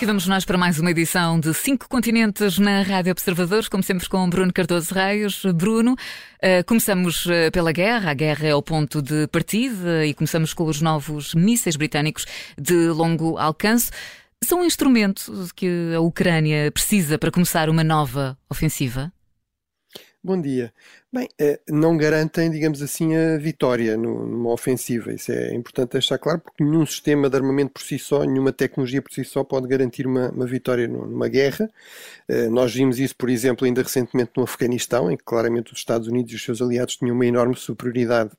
Aqui vamos nós para mais uma edição de Cinco Continentes na Rádio Observadores, como sempre com Bruno Cardoso Reis. Bruno, uh, começamos uh, pela guerra, a guerra é o ponto de partida e começamos com os novos mísseis britânicos de longo alcance. São instrumentos que a Ucrânia precisa para começar uma nova ofensiva? Bom dia. Bem, eh, não garantem, digamos assim, a vitória numa ofensiva. Isso é importante deixar claro, porque nenhum sistema de armamento por si só, nenhuma tecnologia por si só pode garantir uma, uma vitória numa guerra. Eh, nós vimos isso, por exemplo, ainda recentemente no Afeganistão, em que claramente os Estados Unidos e os seus aliados tinham uma enorme superioridade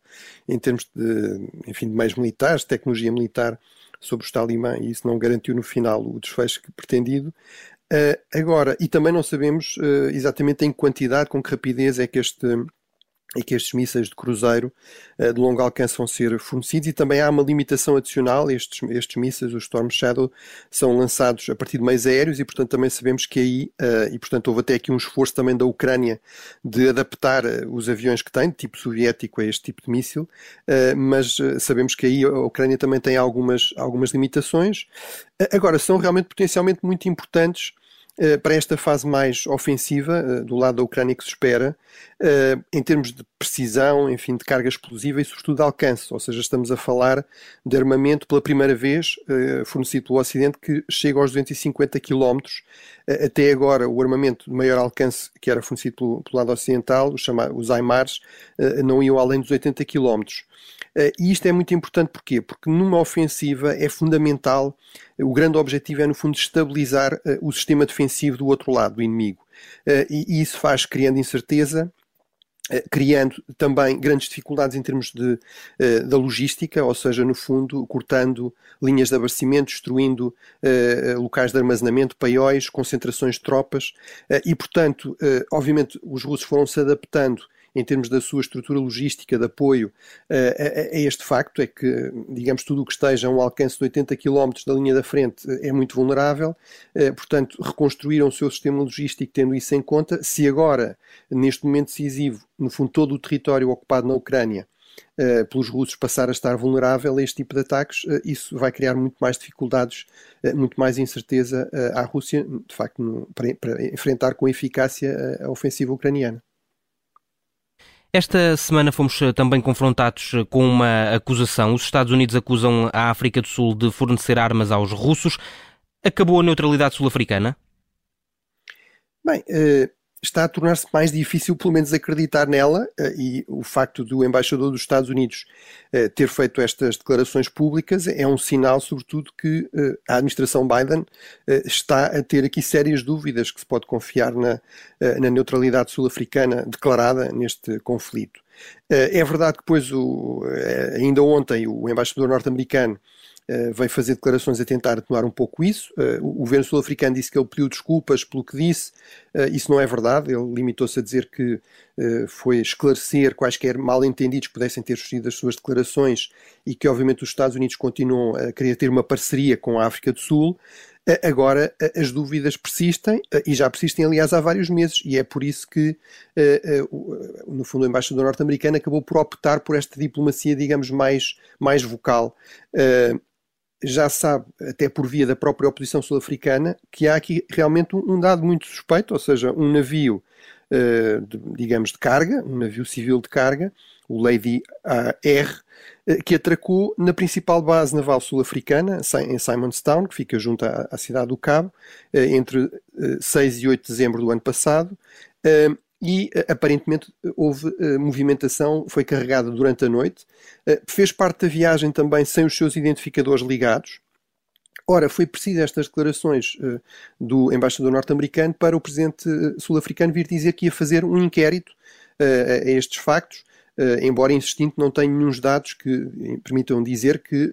em termos de, enfim, de meios militares, tecnologia militar sobre os talibã, e isso não garantiu no final o desfecho pretendido. Uh, agora, e também não sabemos uh, exatamente em quantidade, com que rapidez é que este é que estes mísseis de cruzeiro uh, de longo alcance vão ser fornecidos e também há uma limitação adicional. Estes, estes mísseis, os Storm Shadow, são lançados a partir de meios aéreos e, portanto, também sabemos que aí, e portanto, houve até aqui um esforço também da Ucrânia de adaptar os aviões que tem, de tipo soviético, a este tipo de míssil, mas sabemos que aí a Ucrânia também tem algumas, algumas limitações. agora, são realmente potencialmente muito importantes eh, para esta fase mais ofensiva, eh, do lado da Ucrânia que se espera, eh, em termos de precisão, enfim, de carga explosiva e sobretudo de alcance, ou seja, estamos a falar de armamento pela primeira vez fornecido pelo Ocidente que chega aos 250 km. Até agora o armamento de maior alcance que era fornecido pelo, pelo lado ocidental, os, chamados, os AIMARs, não iam além dos 80 km. Eh, e isto é muito importante porquê? Porque numa ofensiva é fundamental, eh, o grande objetivo é no fundo estabilizar eh, o sistema defensivo do outro lado, do inimigo. E isso faz criando incerteza, criando também grandes dificuldades em termos de, da logística, ou seja, no fundo, cortando linhas de abastecimento, destruindo locais de armazenamento, paióis, concentrações de tropas, e, portanto, obviamente, os russos foram se adaptando em termos da sua estrutura logística de apoio uh, a, a, este facto, é que, digamos, tudo o que esteja a um alcance de 80 km da linha da frente uh, é muito vulnerável, uh, portanto, reconstruíram o seu sistema logístico tendo isso em conta. Se agora, neste momento decisivo, no fundo, todo o território ocupado na Ucrânia pelos russos passar a estar vulnerável a este tipo de ataques, isso vai criar muito mais dificuldades, muito mais incerteza à Rússia, de facto, para, enfrentar com eficácia a ofensiva ucraniana. Esta semana fomos eh, também confrontados eh, com uma acusação. Os Estados Unidos acusam a África do Sul de fornecer armas aos russos. Acabou a neutralidade sul-africana? Bem, uh, está a tornar-se mais difícil, pelo menos, acreditar nela, eh, e o facto do embaixador dos Estados Unidos eh, ter feito estas declarações públicas é um sinal, sobretudo, que eh, a administração Biden está a ter aqui sérias dúvidas que se pode confiar na, na neutralidade sul-africana declarada neste conflito. É verdade que, depois, o, ainda ontem, o embaixador norte-americano veio fazer declarações a tentar atenuar um pouco isso. Uh, o governo sul-africano disse que ele pediu desculpas pelo que disse. Uh, isso não é verdade. Ele limitou-se a dizer que foi esclarecer quaisquer mal-entendidos que pudessem ter surgido das suas declarações e que, obviamente, os Estados Unidos continuam a querer ter uma parceria com a África do Sul. Agora, as dúvidas persistem, e já persistem, aliás, há vários meses, e é por isso que, no fundo, o embaixador norte-americano acabou por optar por esta diplomacia, digamos, mais, mais vocal já sabe, até por via da própria oposição sul-africana, que há aqui realmente um, dado muito suspeito, ou seja, um navio, uh, de, digamos, de carga, um navio civil de carga, o Lady R, uh, que atracou na principal base naval sul-africana, em Simonstown, que fica junto à, à cidade do Cabo, uh, entre 6 e 8 de dezembro do ano passado e eh, aparentemente houve uh, movimentação, foi carregada durante a noite. Uh, fez parte da viagem também sem os seus identificadores ligados. Ora, foi preciso estas declarações uh, do embaixador norte-americano para o presidente sul-africano vir dizer que ia fazer um inquérito a estes factos, embora insistindo não tenha nenhum dados que permitam dizer que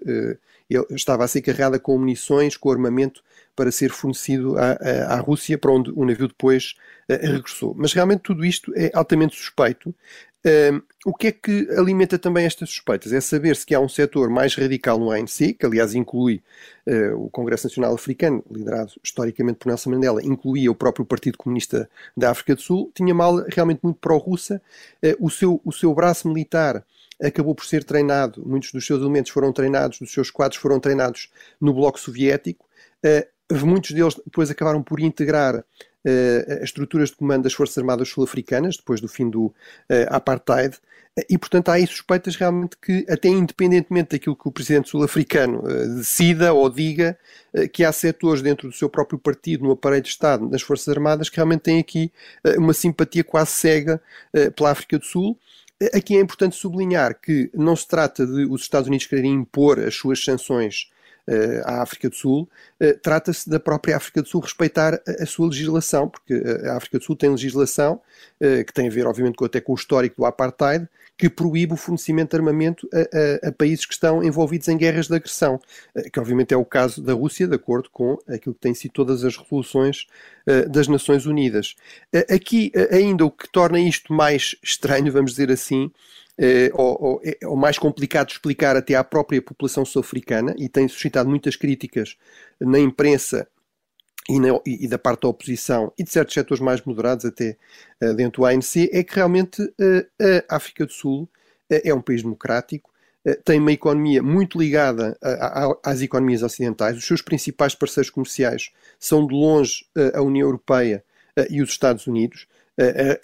ele estava a ser carregada com munições, com armamento para ser fornecido à, à, Rússia, para onde o navio depois uh, regressou. Mas realmente tudo isto é altamente suspeito. Uh, o que é que alimenta também estas suspeitas? É saber-se que há um setor mais radical no ANC, que aliás inclui uh, o Congresso Nacional Africano, liderado historicamente por Nelson Mandela, incluía o próprio Partido Comunista da África do Sul, tinha mal realmente muito pró-russa. Uh, o, seu, o seu braço militar acabou por ser treinado, muitos dos seus elementos foram treinados, dos seus quadros foram treinados no Bloco Soviético. Muitos deles depois acabaram por integrar as estruturas de comando das Forças Armadas Sul-Africanas, depois do fim do apartheid, e, portanto, há aí suspeitas realmente que, até independentemente daquilo que o presidente sul-africano uh, decida ou diga, uh, que há setores dentro do seu próprio partido, no aparelho de Estado, das Forças Armadas, que realmente têm aqui uh, uma simpatia quase cega pela África do Sul. Aqui é importante sublinhar que não se trata de os Estados Unidos quererem impor as suas sanções uh, à África do Sul, uh, trata-se da própria África do Sul respeitar a, sua legislação, porque a África do Sul tem legislação que tem a ver, obviamente, com, até com o histórico do apartheid, que proíbe o fornecimento de armamento a, a, a, países que estão envolvidos em guerras de agressão, que obviamente é o caso da Rússia, de acordo com aquilo que têm sido todas as resoluções das Nações Unidas. Aqui, ainda o que torna isto mais estranho, vamos dizer assim, eh, ou, ou, é, ou, mais complicado de explicar até à própria população sul-africana e tem suscitado muitas críticas na imprensa e, na, e, da parte da oposição e de certos setores mais moderados até uh, dentro do ANC, é que realmente uh, a África do Sul é um país democrático, tem uma economia muito ligada a, a, às economias ocidentais, os seus principais parceiros comerciais são de longe a União Europeia e os Estados Unidos,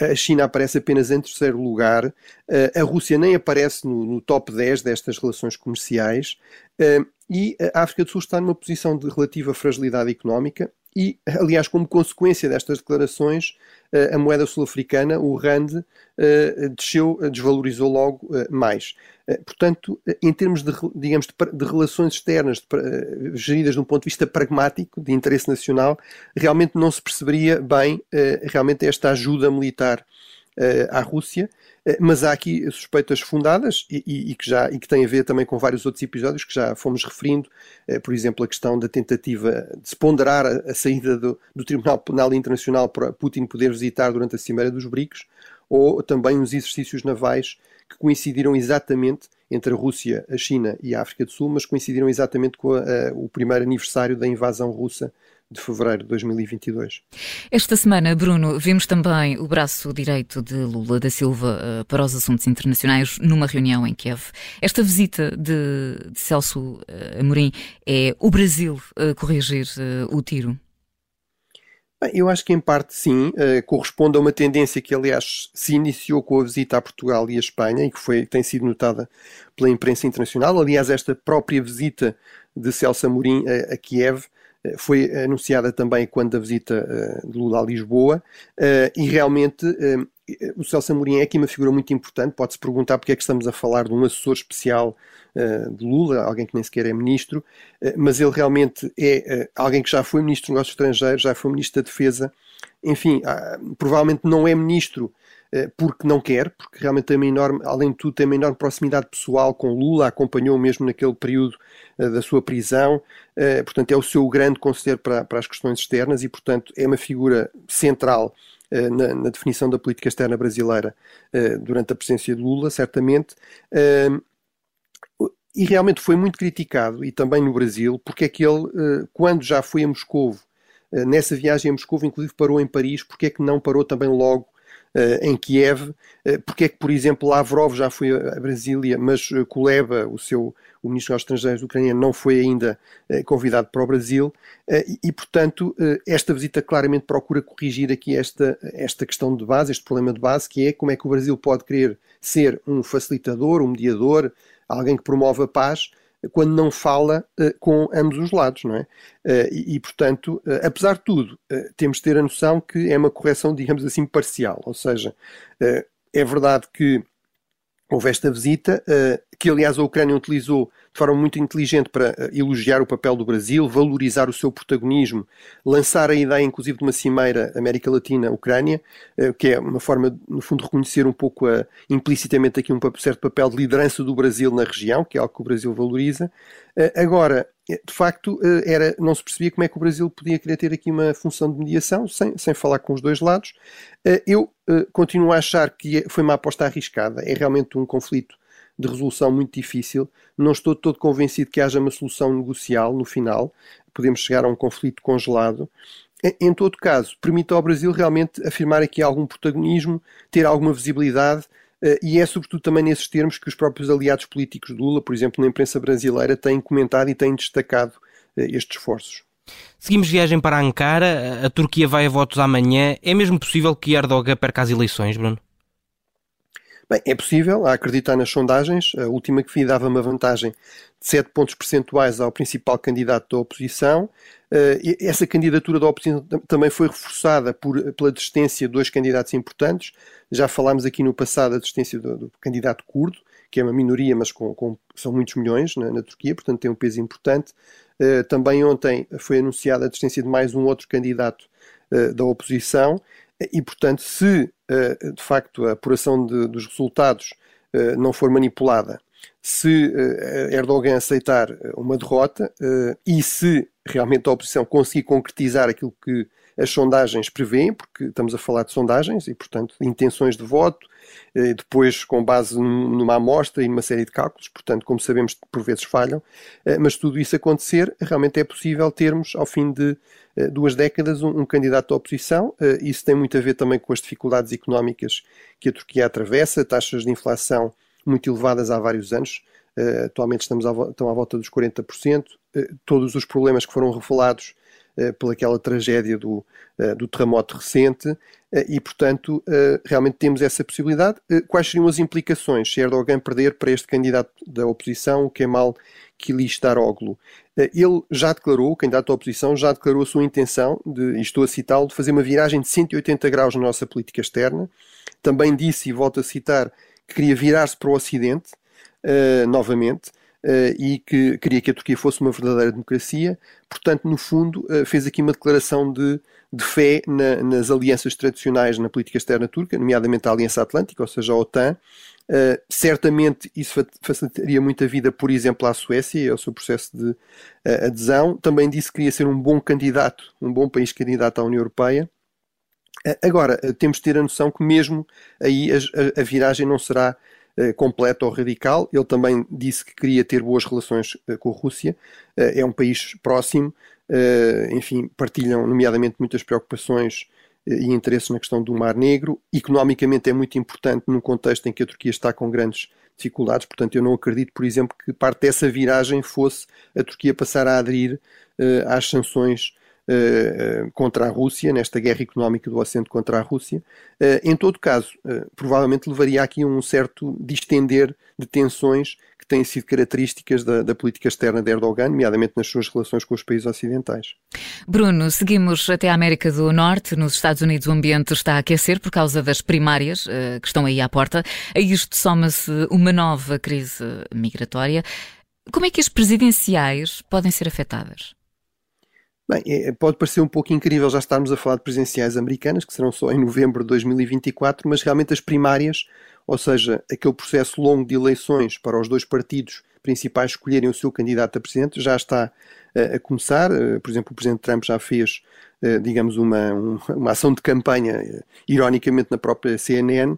a China aparece apenas em terceiro lugar, a Rússia nem aparece no, no top 10 destas relações comerciais. E a África do Sul está numa posição de relativa fragilidade económica e, aliás, como consequência destas declarações, a moeda sul-africana, o RAND, desceu, desvalorizou logo mais. Portanto, em termos de, digamos, de, relações externas geridas de um ponto de vista pragmático, de interesse nacional, realmente não se perceberia bem realmente esta ajuda militar à Rússia, eh, mas há aqui suspeitas fundadas e, e, e, que já, e que têm a ver também com vários outros episódios que já fomos referindo, eh, por exemplo, a questão da tentativa de se ponderar a, a saída do, do, Tribunal Penal Internacional para Putin poder visitar durante a Cimeira dos BRICS, ou também os exercícios navais que coincidiram exatamente entre a Rússia, a China e a África do Sul, mas coincidiram exatamente com a, a, o primeiro aniversário da invasão russa de fevereiro de 2022. Esta semana, Bruno, vimos também o braço direito de Lula da Silva uh, para os assuntos internacionais numa reunião em Kiev. Esta visita de, de Celso uh, Amorim é o Brasil corrigir o tiro? Eu acho que em parte sim, corresponde a uma tendência que aliás se iniciou com a visita a Portugal e a Espanha e que foi, tem sido notada pela imprensa internacional. Aliás, esta própria visita de Celso Amorim a, a Kiev foi anunciada também quando a visita eh, de Lula a Lisboa. Eh, e realmente eh, o Celso Amorim é aqui uma figura muito importante. Pode-se perguntar porque é que estamos a falar de um assessor especial de Lula, alguém que nem sequer é ministro, mas ele realmente é alguém que já foi ministro dos Negócios Estrangeiros, já foi ministro da Defesa, enfim, ah, provavelmente não é ministro eh, porque não quer, porque realmente tem uma enorme, além de tudo, tem uma enorme proximidade pessoal com Lula, acompanhou mesmo naquele período uh, da sua prisão, uh, portanto é o seu grande conselheiro para, para as questões externas e, portanto, é uma figura central na, na, definição da política externa brasileira durante a presença de Lula, certamente. e realmente foi muito criticado, e também no Brasil, porque é que ele, quando já foi a Moscovo, nessa viagem a Moscou, inclusive parou em Paris, porque é que não parou também logo em Kiev, uh, porque é que, por exemplo, Lavrov já foi a Brasília, mas uh, Kuleba, o seu o ministro dos Estrangeiros ucraniano, não foi ainda convidado para o Brasil, e, e, portanto, esta visita claramente procura corrigir aqui esta, esta questão de base, este problema de base, que é como é que o Brasil pode querer ser um facilitador, um mediador, alguém que promove a paz, quando não fala uh, com ambos os lados, não é? Uh, e, e, portanto, uh, apesar de tudo, temos de ter a noção que é uma correção, digamos assim, parcial. Ou seja, é verdade que houve esta visita, que aliás a Ucrânia utilizou de forma muito inteligente para eh, elogiar o papel do Brasil, valorizar o seu protagonismo, lançar a ideia, inclusive, de uma cimeira América Latina-Ucrânia, eh, que é uma forma, no fundo, reconhecer um pouco implicitamente aqui um certo papel de liderança do Brasil na região, que é algo que o Brasil valoriza. Eh, agora, de facto, era, não se percebia como é que o Brasil podia querer ter aqui uma função de mediação, sem, sem falar com os dois lados. Eu continuo a achar que é, foi uma aposta arriscada. É realmente um conflito de resolução muito difícil. Não estou todo convencido que haja uma solução negocial no final. Podemos chegar a um conflito congelado. Em todo caso, permite ao Brasil realmente afirmar aqui algum protagonismo, ter alguma visibilidade, eh, e é sobretudo também nesses termos que os próprios aliados políticos de Lula, por exemplo, na imprensa brasileira, têm comentado e têm destacado eh, estes esforços. Seguimos viagem para Ankara. A Turquia vai a votos amanhã. É mesmo possível que Erdogan perca as eleições, Bruno? Bem, é possível, a acreditar nas sondagens. A última que vi dava uma vantagem de 7 pontos percentuais ao principal candidato da oposição. Uh, essa candidatura da oposição também foi reforçada por, pela desistência de dois candidatos importantes. Já falámos aqui no passado da desistência do, do candidato curdo, que é uma minoria, mas com, com são muitos milhões na, na, Turquia, portanto tem um peso importante. Uh, também ontem foi anunciada a desistência de mais um outro candidato uh, da oposição e, portanto, se uh, de facto a apuração de, dos resultados uh, não for manipulada, se uh, Erdogan aceitar uma derrota e se realmente a oposição conseguir concretizar aquilo que as sondagens prevêem, porque estamos a falar de sondagens e, portanto, intenções de voto, depois com base numa amostra e numa série de cálculos, portanto, como sabemos, por vezes falham, mas tudo isso acontecer, realmente é possível termos, ao fim de eh, duas décadas um, candidato à oposição. Eh, isso tem muito a ver também com as dificuldades económicas que a Turquia atravessa, taxas de inflação muito elevadas há vários anos. Atualmente estamos à, estão à volta dos 40%. Uh, todos os problemas que foram revelados pelaquela tragédia do, do terremoto recente e, portanto, realmente temos essa possibilidade. quais seriam as implicações se Erdogan perder para este candidato da oposição, o Kemal Kılıçdaroğlu? Ele já declarou, o candidato da oposição, já declarou a sua intenção, de, e estou a citá-lo, de fazer uma viragem de 180 graus na nossa política externa. Também disse, e volto a citar, que queria virar-se para o Ocidente, novamente, e que queria que a Turquia fosse uma verdadeira democracia. Portanto, no fundo, uh, fez aqui uma declaração de, de fé na, nas alianças tradicionais na política externa turca, nomeadamente a Aliança Atlântica, ou seja, a OTAN, Uh, certamente isso facilitaria muito a vida, por exemplo, à Suécia e ao seu processo de uh, adesão. Também disse que queria ser um bom candidato, um bom país candidato à União Europeia. Uh, agora, temos de ter a noção que mesmo aí a, a viragem não será completa ou radical. Ele também disse que queria ter boas relações com a Rússia. é um país próximo, enfim, partilham nomeadamente muitas preocupações e interesses na questão do Mar Negro. Economicamente é muito importante num contexto em que a Turquia está com grandes dificuldades, portanto eu não acredito, por exemplo, que parte dessa viragem fosse a Turquia passar a aderir às sanções uh, contra a Rússia, nesta guerra económica do Ocidente contra a Rússia. Uh, em todo caso, provavelmente levaria aqui um certo distender de tensões que têm sido características da, da, política externa de Erdogan, nomeadamente nas suas relações com os países ocidentais. Bruno, seguimos até a América do Norte. Nos Estados Unidos o ambiente está a aquecer por causa das primárias uh, que estão aí à porta. A isto soma-se uma nova crise migratória. Como é que as presidenciais podem ser afetadas? Bem, é, pode parecer um pouco incrível já estarmos a falar de presidenciais americanas, que serão só em novembro de 2024, mas realmente as primárias ou seja, aquele processo longo de eleições para os dois partidos principais escolherem o seu candidato a presidente já está uh, a começar. Uh, por exemplo, o presidente Trump já fez, uh, digamos, uma, um, uma ação de campanha, ironicamente na própria CNN,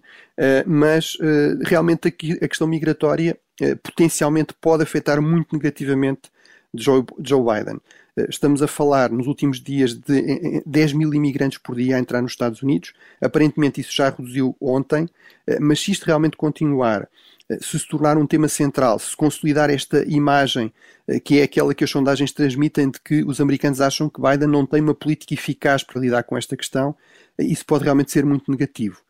mas realmente aqui a questão migratória potencialmente pode afetar muito negativamente Joe Biden. Estamos a falar nos últimos dias de 10 mil imigrantes por dia a entrar nos Estados Unidos. Aparentemente isso já reduziu ontem, eh, mas se isto realmente continuar, eh, se se tornar um tema central, se consolidar esta imagem eh, que é aquela que as sondagens transmitem de que os americanos acham que Biden não tem uma política eficaz para lidar com esta questão, isso pode realmente ser muito negativo.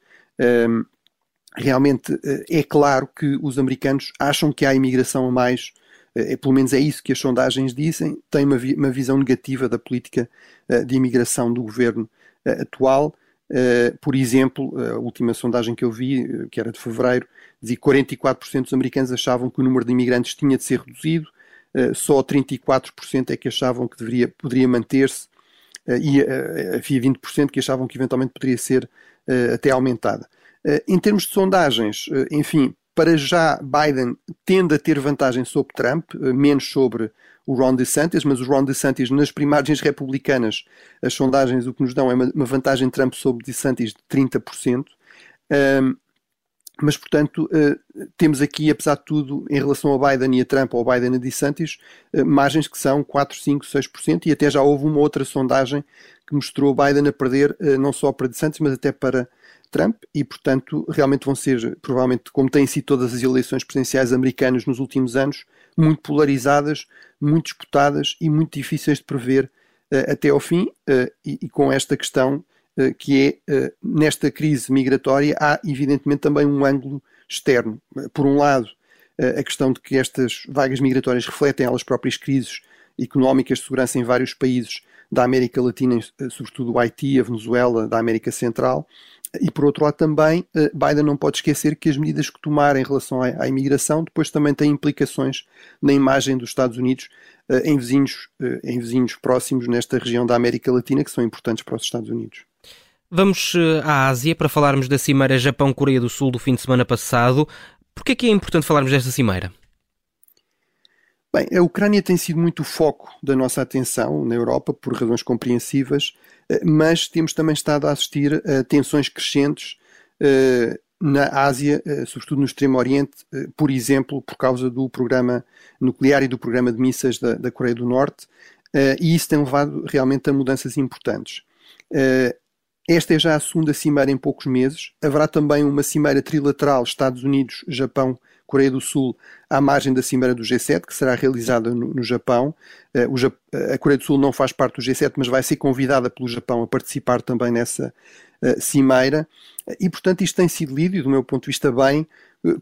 Realmente é claro que os americanos acham que há imigração a mais é, pelo menos é isso que as sondagens dizem, tem uma, vi uma visão negativa da política uh, de imigração do governo uh, atual. Uh, por exemplo, a última sondagem que eu vi, que era de fevereiro, dizia que 44% dos americanos achavam que o número de imigrantes tinha de ser reduzido, só 34% é que achavam que deveria, poderia manter-se e havia 20% que achavam que eventualmente poderia ser até aumentada. em termos de sondagens, enfim, para já, Biden tende a ter vantagem sobre Trump, eh, menos sobre o Ron DeSantis, mas o Ron DeSantis nas primárias republicanas, as sondagens o que nos dão é uma vantagem Trump sobre DeSantis de 30%. Um, mas, portanto, uh, temos aqui, apesar de tudo, em relação a Biden e a Trump, ou Biden e DeSantis, uh, margens que são 4, 5, 6%, e até já houve uma outra sondagem que mostrou Biden a perder, não só para DeSantis, mas até para Trump e, portanto, realmente vão ser, provavelmente, como têm sido todas as eleições presidenciais americanas nos últimos anos, muito polarizadas, muito disputadas e muito difíceis de prever até ao fim e, e com esta questão que é, nesta crise migratória, há evidentemente também um ângulo externo. Por um lado, a questão de que estas vagas migratórias refletem elas próprias crises económicas de segurança em vários países da América Latina, sobretudo o Haiti, a Venezuela, da América Central, e por outro lado também, eh, Biden não pode esquecer que as medidas que tomar em relação à, imigração depois também têm implicações na imagem dos Estados Unidos eh, em vizinhos, eh, em vizinhos próximos nesta região da América Latina que são importantes para os Estados Unidos. Vamos à Ásia para falarmos da cimeira Japão-Coreia do Sul do fim de semana passado. Por que é que é importante falarmos desta cimeira? Bem, a Ucrânia tem sido muito o foco da nossa atenção na Europa, por razões compreensivas, eh, mas temos também estado a assistir a tensões crescentes eh, na Ásia, eh, sobretudo no Extremo Oriente, por exemplo, por causa do programa nuclear e do programa de mísseis da, da Coreia do Norte, e isso tem levado realmente a mudanças importantes. Esta é já a segunda cimeira em poucos meses. Haverá também uma cimeira trilateral Estados Unidos, Japão, Coreia do Sul à margem da Cimeira do G7, que será realizada no, no Japão. Uh, a Coreia do Sul não faz parte do G7, mas vai ser convidada pelo Japão a participar também nessa uh, cimeira. E, portanto, isto tem sido lido, e do meu ponto de vista, bem,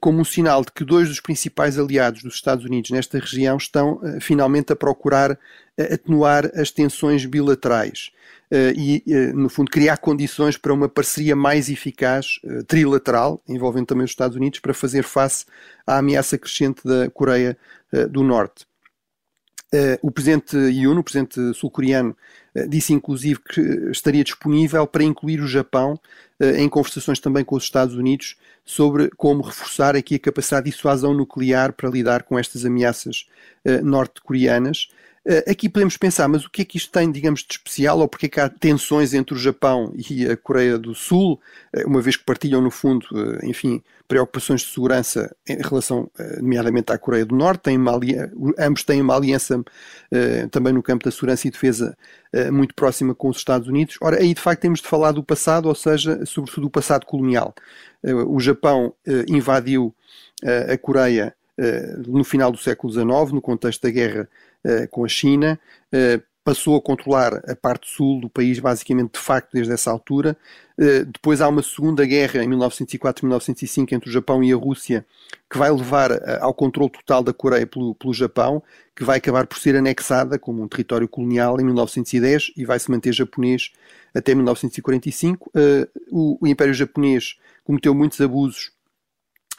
como um sinal de que dois dos principais aliados dos Estados Unidos nesta região estão finalmente a procurar atenuar as tensões bilaterais. Eh, e, no fundo, criar condições para uma parceria mais eficaz, trilateral, envolvendo também os Estados Unidos, para fazer face à ameaça crescente da Coreia do Norte. O presidente Yoon, o presidente sul-coreano, disse inclusive que estaria disponível para incluir o Japão em conversações também com os Estados Unidos sobre como reforçar aqui a capacidade de dissuasão nuclear para lidar com estas ameaças norte-coreanas. Eh, aqui podemos pensar, mas o que é que isto tem, digamos, de especial, ou porque é que há tensões entre o Japão e a Coreia do Sul, eh, uma vez que partilham, no fundo, eh, enfim, preocupações de segurança em relação, nomeadamente, à Coreia do Norte, têm ambos têm uma aliança também no campo da segurança e defesa muito próxima com os Estados Unidos. Ora, aí de facto temos de falar do passado, ou seja, sobretudo do passado colonial. O Japão invadiu a Coreia no final do século XIX, no contexto da guerra com a China, uh, passou a controlar a parte sul do país, basicamente de facto, desde essa altura. Uh, depois há uma segunda guerra em 1904-1905 entre o Japão e a Rússia, que vai levar ao controle total da Coreia pelo, pelo Japão, que vai acabar por ser anexada como um território colonial em 1910 e vai se manter japonês até 1945. O, o Império Japonês cometeu muitos abusos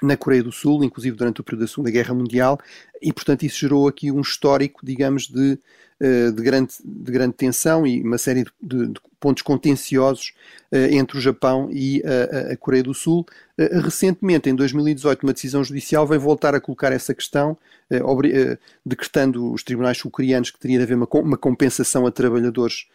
na Coreia do Sul, inclusive durante o período da Segunda Guerra Mundial, e portanto isso gerou aqui um histórico, digamos, de, eh, de, grande, de grande tensão e uma série de, de pontos contenciosos eh, entre o Japão e a, a, Coreia do Sul. Eh, recentemente, em 2018, uma decisão judicial veio voltar a colocar essa questão, decretando os tribunais sul-coreanos que teria de haver uma, uma compensação a trabalhadores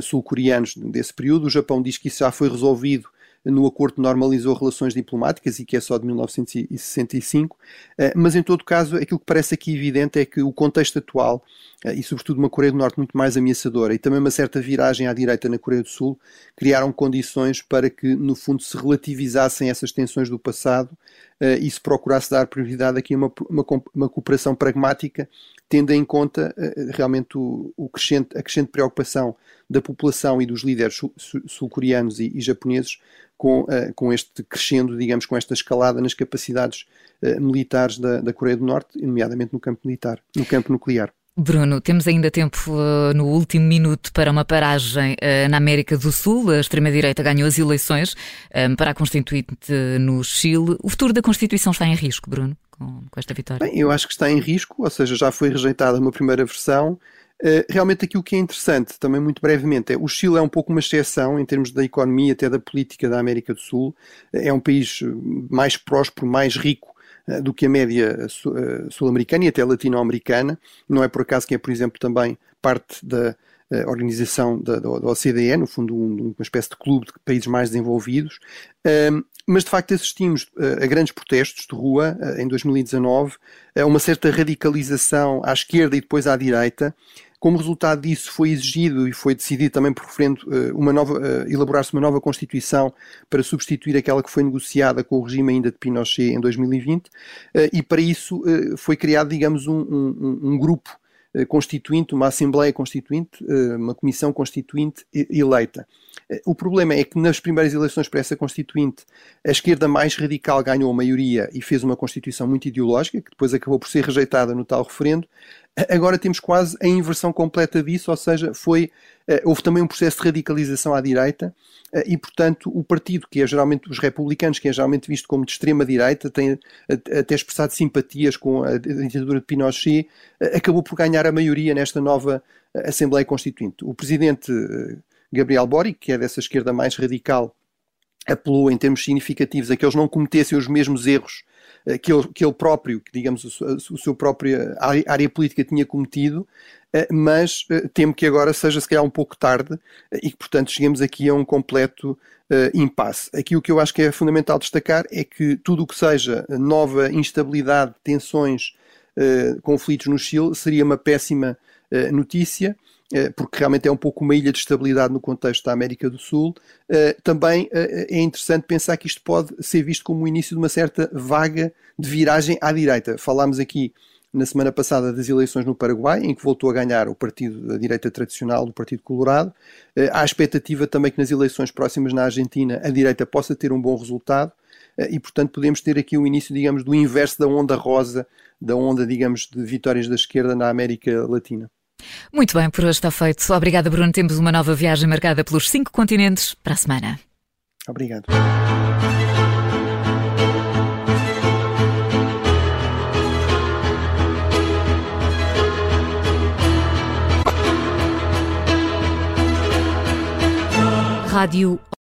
sul-coreanos desse período. O Japão diz que isso já foi resolvido no acordo normalizou relações diplomáticas e que é só de 1965, eh, mas em todo caso aquilo que parece aqui evidente é que o contexto atual, eh, e sobretudo uma Coreia do Norte muito mais ameaçadora e também uma certa viragem à direita na Coreia do Sul, criaram condições para que no fundo se relativizassem essas tensões do passado eh, e se procurasse dar prioridade aqui a uma, uma, uma cooperação pragmática tendo em conta realmente o, o crescente, a crescente preocupação da população e dos líderes sul-coreanos e, e, japoneses com, uh, com este crescendo, digamos, com esta escalada nas capacidades uh, militares da, da Coreia do Norte, nomeadamente no campo militar, no campo nuclear. Bruno, temos ainda tempo uh, no último minuto para uma paragem uh, na América do Sul. A extrema-direita ganhou as eleições um, para a Constituinte no Chile. O futuro da Constituição está em risco, Bruno, com, com esta vitória? Bem, eu acho que está em risco, ou seja, já foi rejeitada uma primeira versão. Eh, realmente aquilo que é interessante, também muito brevemente, é o Chile é um pouco uma exceção em termos da economia, até da política da América do Sul. É um país eh, mais próspero, mais rico eh, do que a média sul-americana e até latino-americana. Não é por acaso que é, por exemplo, também parte da organização da, da, OCDE, no fundo um, uma espécie de clube de países mais desenvolvidos. mas de facto assistimos a grandes protestos de rua em 2019, a uma certa radicalização à esquerda e depois à direita, como resultado disso, foi exigido e foi decidido também por referendo eh, uma nova, uh, elaborar-se uma nova Constituição para substituir aquela que foi negociada com o regime ainda de Pinochet em 2020, uh, e para isso foi criado, digamos, um, um, um grupo constituinte, uma Assembleia Constituinte, uma Comissão Constituinte eleita. O problema é que nas primeiras eleições para essa Constituinte, a esquerda mais radical ganhou a maioria e fez uma Constituição muito ideológica, que depois acabou por ser rejeitada no tal referendo. Agora temos quase a inversão completa disso, ou seja, foi, houve também um processo de radicalização à direita e, portanto, o partido, que é geralmente os republicanos, que é geralmente visto como de extrema-direita, tem até expressado simpatias com a ditadura de Pinochet, acabou por ganhar a maioria nesta nova Assembleia Constituinte. O presidente Gabriel Boric, que é dessa esquerda mais radical, apelou em termos significativos a que eles não cometessem os mesmos erros eh, que ele, que ele próprio, que digamos o seu própria área política tinha cometido, eh, mas eh, temo que agora seja se calhar um pouco tarde e que portanto cheguemos aqui a um completo impasse. Aqui o que eu acho que é fundamental destacar é que tudo o que seja nova instabilidade, tensões, conflitos no Chile seria uma péssima notícia eh, porque realmente é um pouco uma ilha de estabilidade no contexto da América do Sul, eh, também eh, é interessante pensar que isto pode ser visto como o início de uma certa vaga de viragem à direita. Falámos aqui na semana passada das eleições no Paraguai, em que voltou a ganhar o partido da direita tradicional, o Partido Colorado. Há expectativa também que nas eleições próximas na Argentina a direita possa ter um bom resultado e, portanto, podemos ter aqui o início, digamos, do inverso da onda rosa, da onda, digamos, de vitórias da esquerda na América Latina. Muito bem, por hoje está feito. Obrigada, Bruno. Temos uma nova viagem marcada pelos cinco continentes para a semana. Obrigado. Rádio